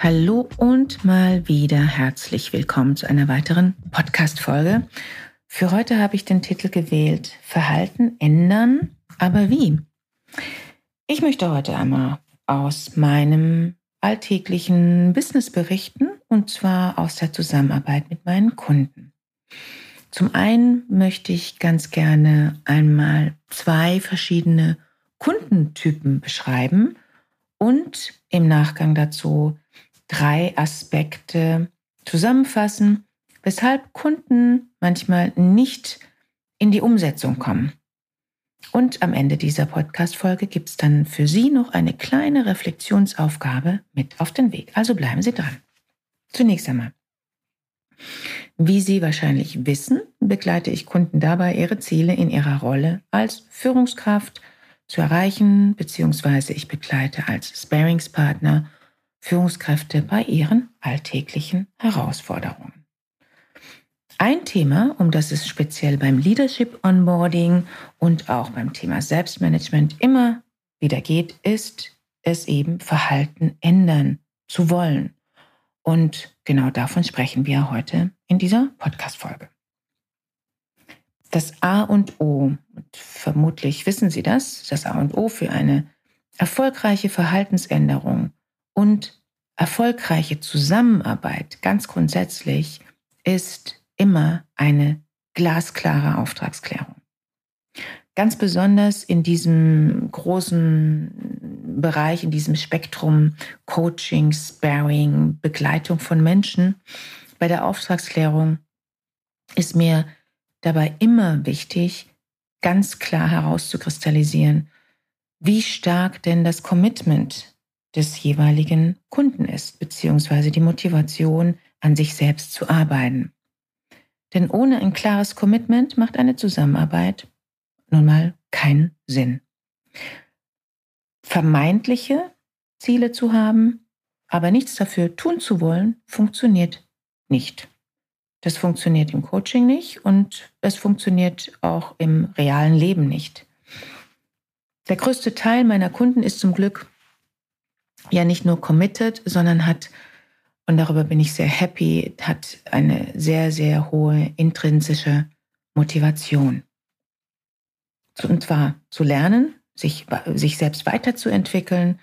Hallo und mal wieder herzlich willkommen zu einer weiteren Podcast-Folge. Für heute habe ich den Titel gewählt Verhalten ändern, aber wie? Ich möchte heute einmal aus meinem alltäglichen Business berichten und zwar aus der Zusammenarbeit mit meinen Kunden. Zum einen möchte ich ganz gerne einmal zwei verschiedene Kundentypen beschreiben und im Nachgang dazu drei Aspekte zusammenfassen, weshalb Kunden manchmal nicht in die Umsetzung kommen. Und am Ende dieser Podcast-Folge gibt es dann für Sie noch eine kleine Reflexionsaufgabe mit auf den Weg. Also bleiben Sie dran. Zunächst einmal. Wie Sie wahrscheinlich wissen, begleite ich Kunden dabei, ihre Ziele in ihrer Rolle als Führungskraft zu erreichen, beziehungsweise ich begleite als Sparingspartner Führungskräfte bei ihren alltäglichen Herausforderungen. Ein Thema, um das es speziell beim Leadership Onboarding und auch beim Thema Selbstmanagement immer wieder geht, ist es eben Verhalten ändern zu wollen. Und genau davon sprechen wir heute in dieser Podcast-Folge. Das A und O, und vermutlich wissen Sie das, das A und O für eine erfolgreiche Verhaltensänderung und erfolgreiche Zusammenarbeit ganz grundsätzlich ist immer eine glasklare Auftragsklärung. Ganz besonders in diesem großen Bereich, in diesem Spektrum Coaching, Sparing, Begleitung von Menschen. Bei der Auftragsklärung ist mir dabei immer wichtig, ganz klar herauszukristallisieren, wie stark denn das Commitment des jeweiligen Kunden ist, beziehungsweise die Motivation, an sich selbst zu arbeiten. Denn ohne ein klares Commitment macht eine Zusammenarbeit nun mal keinen Sinn. Vermeintliche Ziele zu haben, aber nichts dafür tun zu wollen, funktioniert nicht. Das funktioniert im Coaching nicht und es funktioniert auch im realen Leben nicht. Der größte Teil meiner Kunden ist zum Glück ja nicht nur committed, sondern hat, und darüber bin ich sehr happy, hat eine sehr, sehr hohe intrinsische Motivation. Und zwar zu lernen, sich, sich selbst weiterzuentwickeln,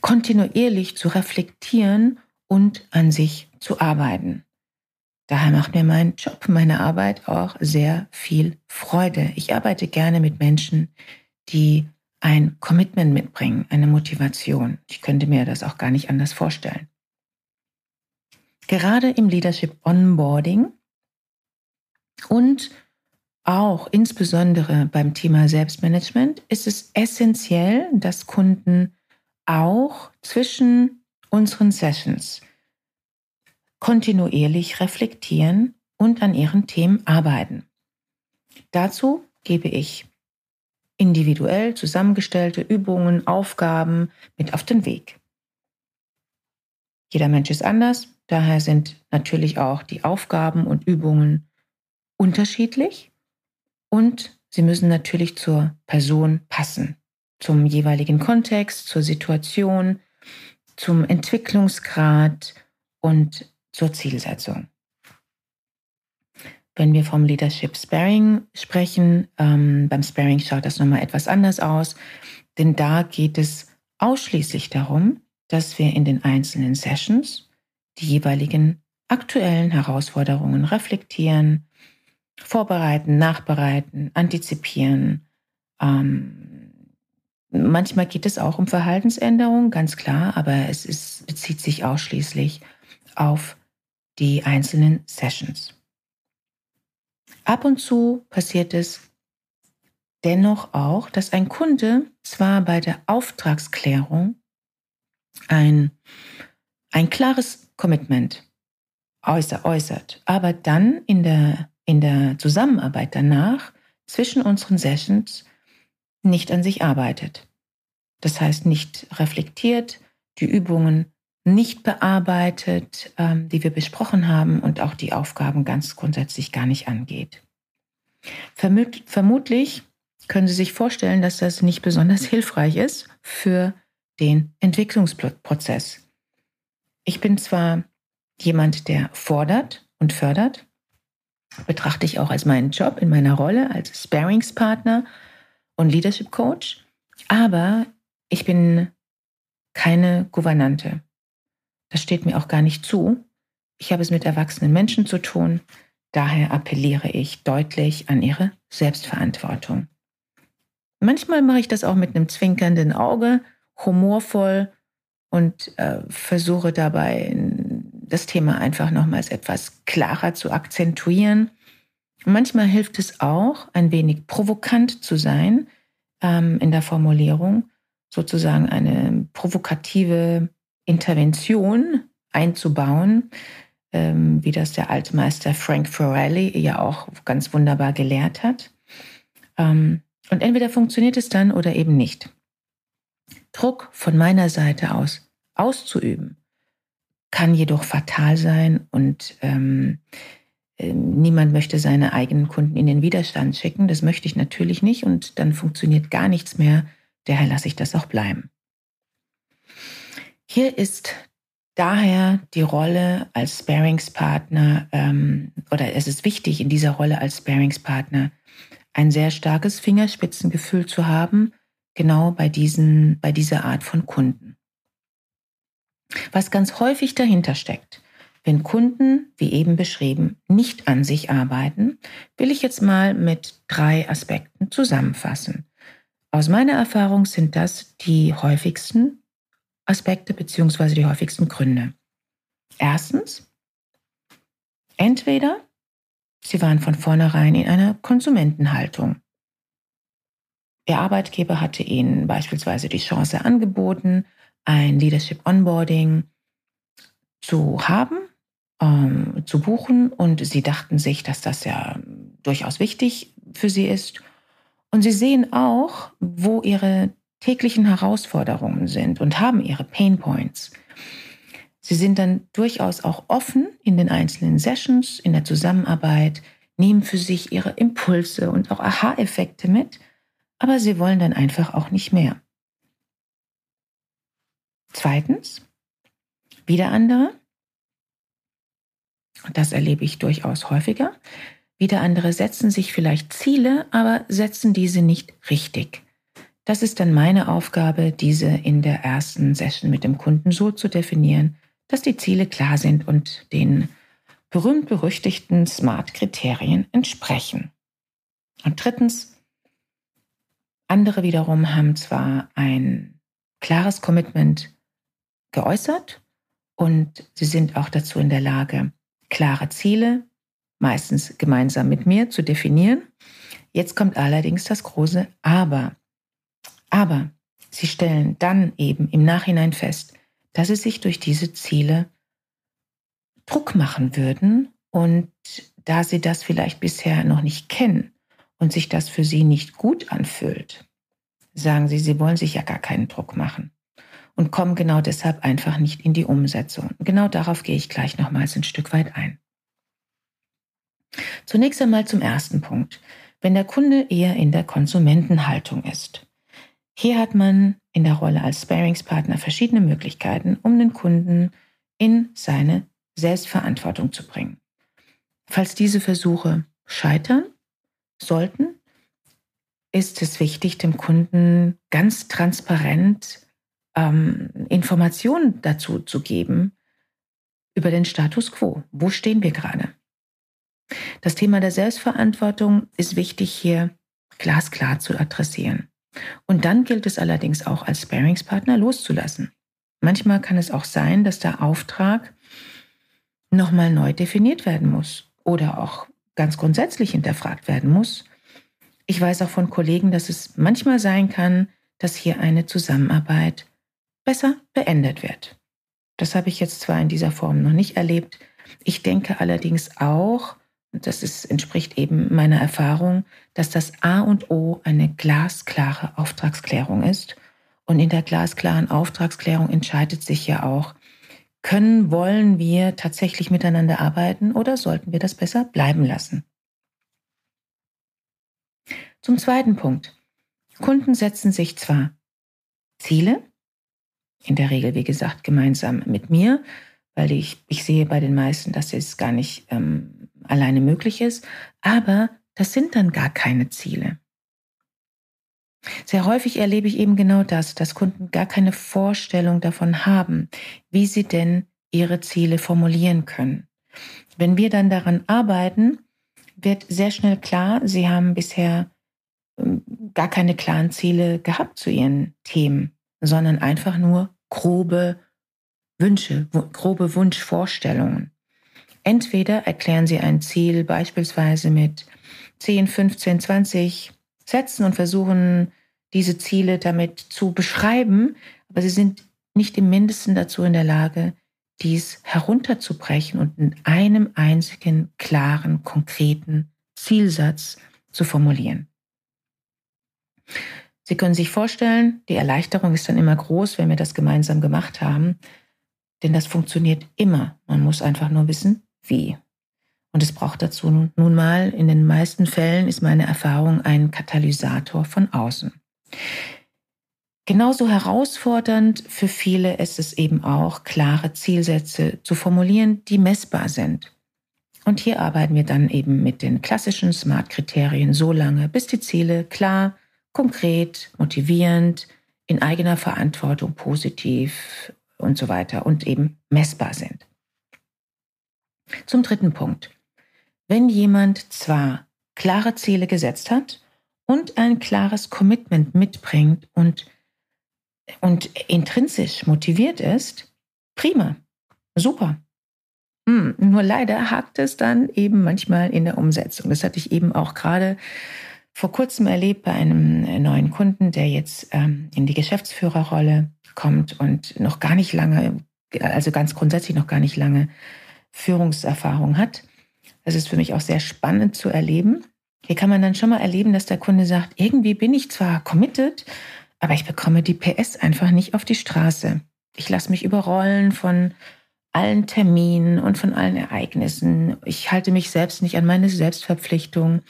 kontinuierlich zu reflektieren und an sich zu arbeiten. Daher macht mir mein Job, meine Arbeit auch sehr viel Freude. Ich arbeite gerne mit Menschen, die ein Commitment mitbringen, eine Motivation. Ich könnte mir das auch gar nicht anders vorstellen. Gerade im Leadership Onboarding und auch insbesondere beim Thema Selbstmanagement ist es essentiell, dass Kunden auch zwischen unseren Sessions kontinuierlich reflektieren und an ihren Themen arbeiten. Dazu gebe ich individuell zusammengestellte Übungen, Aufgaben mit auf den Weg. Jeder Mensch ist anders, daher sind natürlich auch die Aufgaben und Übungen unterschiedlich und sie müssen natürlich zur Person passen, zum jeweiligen Kontext, zur Situation, zum Entwicklungsgrad und zur Zielsetzung. Wenn wir vom Leadership Sparing sprechen, ähm, beim Sparing schaut das nochmal etwas anders aus, denn da geht es ausschließlich darum, dass wir in den einzelnen Sessions die jeweiligen aktuellen Herausforderungen reflektieren, vorbereiten, nachbereiten, antizipieren. Ähm, manchmal geht es auch um Verhaltensänderungen, ganz klar, aber es ist, bezieht sich ausschließlich auf die einzelnen Sessions. Ab und zu passiert es dennoch auch, dass ein Kunde zwar bei der Auftragsklärung ein ein klares Commitment äußert, aber dann in der, in der Zusammenarbeit danach zwischen unseren Sessions nicht an sich arbeitet. Das heißt, nicht reflektiert, die Übungen nicht bearbeitet, ähm, die wir besprochen haben und auch die Aufgaben ganz grundsätzlich gar nicht angeht. Vermut vermutlich können Sie sich vorstellen, dass das nicht besonders hilfreich ist für den Entwicklungsprozess. Ich bin zwar jemand, der fordert und fördert, betrachte ich auch als meinen Job in meiner Rolle als Sparingspartner und Leadership Coach, aber ich bin keine Gouvernante. Das steht mir auch gar nicht zu. Ich habe es mit erwachsenen Menschen zu tun. Daher appelliere ich deutlich an ihre Selbstverantwortung. Manchmal mache ich das auch mit einem zwinkernden Auge, humorvoll und äh, versuche dabei das Thema einfach nochmals etwas klarer zu akzentuieren. Manchmal hilft es auch, ein wenig provokant zu sein ähm, in der Formulierung, sozusagen eine provokative Intervention einzubauen, ähm, wie das der Altmeister Frank Forelli ja auch ganz wunderbar gelehrt hat. Ähm, und entweder funktioniert es dann oder eben nicht. Druck von meiner Seite aus auszuüben, kann jedoch fatal sein und ähm, äh, niemand möchte seine eigenen Kunden in den Widerstand schicken. Das möchte ich natürlich nicht und dann funktioniert gar nichts mehr. Daher lasse ich das auch bleiben. Hier ist daher die Rolle als Sparingspartner ähm, oder es ist wichtig in dieser Rolle als Sparingspartner ein sehr starkes Fingerspitzengefühl zu haben, genau bei, diesen, bei dieser Art von Kunden. Was ganz häufig dahinter steckt, wenn Kunden, wie eben beschrieben, nicht an sich arbeiten, will ich jetzt mal mit drei Aspekten zusammenfassen. Aus meiner Erfahrung sind das die häufigsten Aspekte bzw. die häufigsten Gründe. Erstens, entweder sie waren von vornherein in einer Konsumentenhaltung. Ihr Arbeitgeber hatte ihnen beispielsweise die Chance angeboten, ein Leadership Onboarding zu haben, ähm, zu buchen und sie dachten sich, dass das ja durchaus wichtig für sie ist. Und sie sehen auch, wo ihre täglichen Herausforderungen sind und haben ihre Pain Points. Sie sind dann durchaus auch offen in den einzelnen Sessions, in der Zusammenarbeit, nehmen für sich ihre Impulse und auch Aha-Effekte mit, aber sie wollen dann einfach auch nicht mehr. Zweitens, wieder andere, und das erlebe ich durchaus häufiger, wieder andere setzen sich vielleicht Ziele, aber setzen diese nicht richtig. Das ist dann meine Aufgabe, diese in der ersten Session mit dem Kunden so zu definieren, dass die Ziele klar sind und den berühmt-berüchtigten SMART-Kriterien entsprechen. Und drittens, andere wiederum haben zwar ein klares Commitment geäußert und sie sind auch dazu in der Lage, klare Ziele, meistens gemeinsam mit mir, zu definieren. Jetzt kommt allerdings das große Aber. Aber sie stellen dann eben im Nachhinein fest, dass sie sich durch diese Ziele Druck machen würden und da sie das vielleicht bisher noch nicht kennen und sich das für sie nicht gut anfühlt, sagen sie, sie wollen sich ja gar keinen Druck machen und kommen genau deshalb einfach nicht in die Umsetzung. Genau darauf gehe ich gleich nochmals ein Stück weit ein. Zunächst einmal zum ersten Punkt. Wenn der Kunde eher in der Konsumentenhaltung ist. Hier hat man in der Rolle als Sparingspartner verschiedene Möglichkeiten, um den Kunden in seine Selbstverantwortung zu bringen. Falls diese Versuche scheitern sollten, ist es wichtig, dem Kunden ganz transparent ähm, Informationen dazu zu geben über den Status quo. Wo stehen wir gerade? Das Thema der Selbstverantwortung ist wichtig hier glasklar zu adressieren. Und dann gilt es allerdings auch als Sparingspartner loszulassen. Manchmal kann es auch sein, dass der Auftrag nochmal neu definiert werden muss oder auch ganz grundsätzlich hinterfragt werden muss. Ich weiß auch von Kollegen, dass es manchmal sein kann, dass hier eine Zusammenarbeit besser beendet wird. Das habe ich jetzt zwar in dieser Form noch nicht erlebt. Ich denke allerdings auch, das ist, entspricht eben meiner Erfahrung, dass das A und O eine glasklare Auftragsklärung ist. Und in der glasklaren Auftragsklärung entscheidet sich ja auch, können, wollen wir tatsächlich miteinander arbeiten oder sollten wir das besser bleiben lassen? Zum zweiten Punkt. Kunden setzen sich zwar Ziele, in der Regel, wie gesagt, gemeinsam mit mir, weil ich, ich sehe bei den meisten, dass es gar nicht ähm, alleine möglich ist, aber das sind dann gar keine Ziele. Sehr häufig erlebe ich eben genau das, dass Kunden gar keine Vorstellung davon haben, wie sie denn ihre Ziele formulieren können. Wenn wir dann daran arbeiten, wird sehr schnell klar, sie haben bisher ähm, gar keine klaren Ziele gehabt zu ihren Themen, sondern einfach nur grobe Wünsche, grobe Wunschvorstellungen. Entweder erklären sie ein Ziel beispielsweise mit 10, 15, 20 Sätzen und versuchen diese Ziele damit zu beschreiben, aber sie sind nicht im mindesten dazu in der Lage, dies herunterzubrechen und in einem einzigen klaren, konkreten Zielsatz zu formulieren. Sie können sich vorstellen, die Erleichterung ist dann immer groß, wenn wir das gemeinsam gemacht haben, denn das funktioniert immer. Man muss einfach nur wissen, wie. Und es braucht dazu nun mal, in den meisten Fällen ist meine Erfahrung ein Katalysator von außen. Genauso herausfordernd für viele ist es eben auch, klare Zielsätze zu formulieren, die messbar sind. Und hier arbeiten wir dann eben mit den klassischen SMART-Kriterien so lange, bis die Ziele klar, konkret, motivierend, in eigener Verantwortung positiv und so weiter und eben messbar sind. Zum dritten Punkt. Wenn jemand zwar klare Ziele gesetzt hat und ein klares Commitment mitbringt und, und intrinsisch motiviert ist, prima, super. Hm, nur leider hakt es dann eben manchmal in der Umsetzung. Das hatte ich eben auch gerade vor kurzem erlebt bei einem neuen Kunden, der jetzt ähm, in die Geschäftsführerrolle kommt und noch gar nicht lange, also ganz grundsätzlich noch gar nicht lange Führungserfahrung hat. Das ist für mich auch sehr spannend zu erleben. Hier kann man dann schon mal erleben, dass der Kunde sagt, irgendwie bin ich zwar committed, aber ich bekomme die PS einfach nicht auf die Straße. Ich lasse mich überrollen von allen Terminen und von allen Ereignissen. Ich halte mich selbst nicht an meine Selbstverpflichtung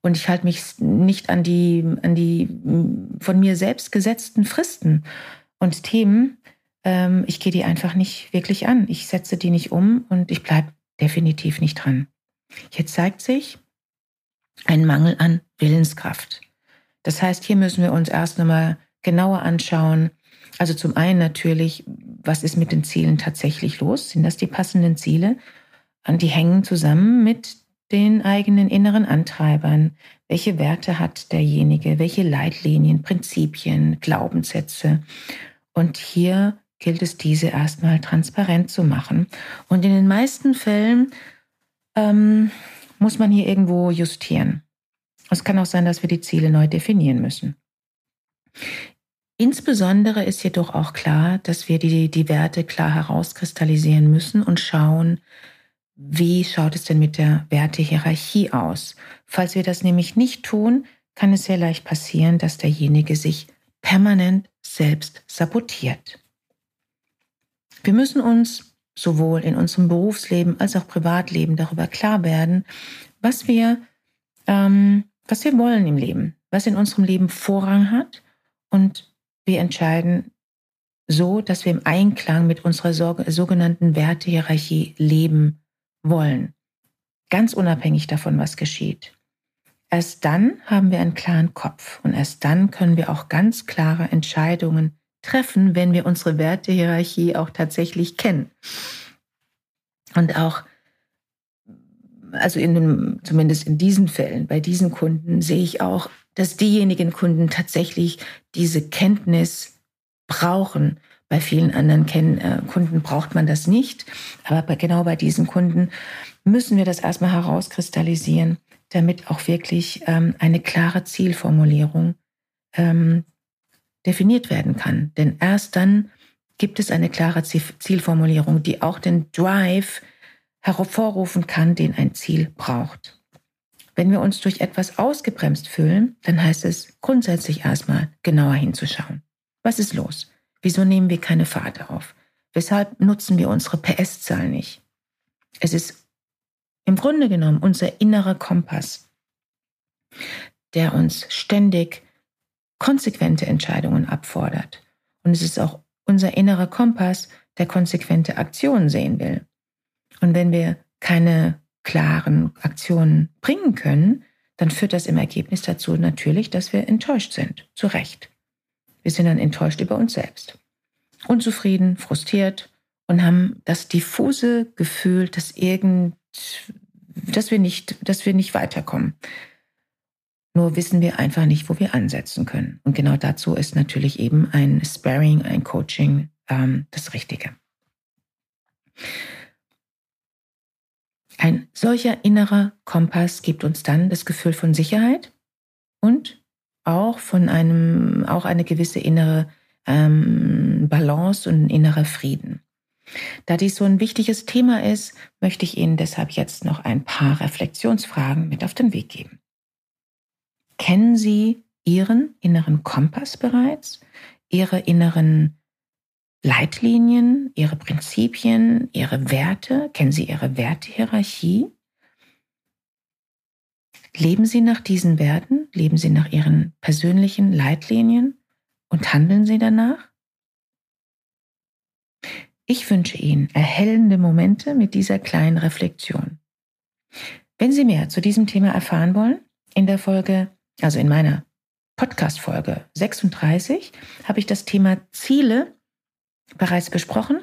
und ich halte mich nicht an die, an die von mir selbst gesetzten Fristen und Themen. Ähm, ich gehe die einfach nicht wirklich an. Ich setze die nicht um und ich bleibe definitiv nicht dran. Hier zeigt sich ein Mangel an Willenskraft. Das heißt, hier müssen wir uns erst nochmal genauer anschauen. Also zum einen natürlich, was ist mit den Zielen tatsächlich los? Sind das die passenden Ziele? Und die hängen zusammen mit den eigenen inneren Antreibern. Welche Werte hat derjenige? Welche Leitlinien, Prinzipien, Glaubenssätze? Und hier gilt es, diese erstmal transparent zu machen. Und in den meisten Fällen ähm, muss man hier irgendwo justieren. Es kann auch sein, dass wir die Ziele neu definieren müssen. Insbesondere ist jedoch auch klar, dass wir die, die Werte klar herauskristallisieren müssen und schauen, wie schaut es denn mit der Wertehierarchie aus? Falls wir das nämlich nicht tun, kann es sehr leicht passieren, dass derjenige sich permanent selbst sabotiert. Wir müssen uns sowohl in unserem Berufsleben als auch Privatleben darüber klar werden, was wir, ähm, was wir wollen im Leben, was in unserem Leben Vorrang hat und wir entscheiden so, dass wir im Einklang mit unserer sogenannten Wertehierarchie leben wollen, ganz unabhängig davon, was geschieht. Erst dann haben wir einen klaren Kopf und erst dann können wir auch ganz klare Entscheidungen treffen, wenn wir unsere Wertehierarchie auch tatsächlich kennen. Und auch, also in zumindest in diesen Fällen, bei diesen Kunden sehe ich auch, dass diejenigen Kunden tatsächlich diese Kenntnis brauchen, bei vielen anderen Ken äh, Kunden braucht man das nicht. Aber bei, genau bei diesen Kunden müssen wir das erstmal herauskristallisieren, damit auch wirklich ähm, eine klare Zielformulierung ähm, definiert werden kann. Denn erst dann gibt es eine klare Zielformulierung, die auch den Drive hervorrufen kann, den ein Ziel braucht. Wenn wir uns durch etwas ausgebremst fühlen, dann heißt es grundsätzlich erstmal genauer hinzuschauen. Was ist los? Wieso nehmen wir keine Fahrt auf? Weshalb nutzen wir unsere PS-Zahl nicht? Es ist im Grunde genommen unser innerer Kompass, der uns ständig konsequente Entscheidungen abfordert. Und es ist auch unser innerer Kompass, der konsequente Aktionen sehen will. Und wenn wir keine klaren Aktionen bringen können, dann führt das im Ergebnis dazu natürlich, dass wir enttäuscht sind. Zu Recht. Wir sind dann enttäuscht über uns selbst. Unzufrieden, frustriert und haben das diffuse Gefühl, dass irgend, dass wir nicht, dass wir nicht weiterkommen. Nur wissen wir einfach nicht, wo wir ansetzen können. Und genau dazu ist natürlich eben ein Sparring, ein Coaching ähm, das Richtige. Ein solcher innerer Kompass gibt uns dann das Gefühl von Sicherheit und auch von einem, auch eine gewisse innere ähm, Balance und innerer Frieden. Da dies so ein wichtiges Thema ist, möchte ich Ihnen deshalb jetzt noch ein paar Reflexionsfragen mit auf den Weg geben. Kennen Sie Ihren inneren Kompass bereits? Ihre inneren Leitlinien, Ihre Prinzipien, Ihre Werte? Kennen Sie Ihre Wertehierarchie? Leben Sie nach diesen Werten? Leben Sie nach Ihren persönlichen Leitlinien und handeln Sie danach? Ich wünsche Ihnen erhellende Momente mit dieser kleinen Reflexion. Wenn Sie mehr zu diesem Thema erfahren wollen, in der Folge, also in meiner Podcast-Folge 36, habe ich das Thema Ziele bereits besprochen.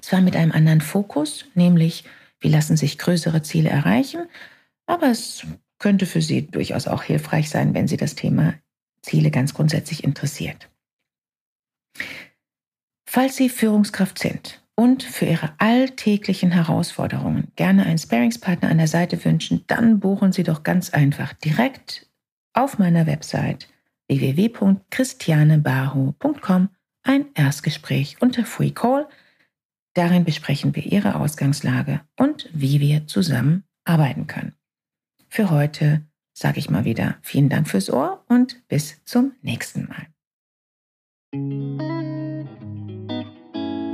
Zwar mit einem anderen Fokus, nämlich wie lassen sich größere Ziele erreichen, aber es könnte für Sie durchaus auch hilfreich sein, wenn Sie das Thema Ziele ganz grundsätzlich interessiert. Falls Sie Führungskraft sind und für Ihre alltäglichen Herausforderungen gerne einen Sparingspartner an der Seite wünschen, dann buchen Sie doch ganz einfach direkt auf meiner Website www.christianebahu.com ein Erstgespräch unter Free Call. Darin besprechen wir Ihre Ausgangslage und wie wir zusammen arbeiten können. Für heute sage ich mal wieder vielen Dank fürs Ohr und bis zum nächsten Mal.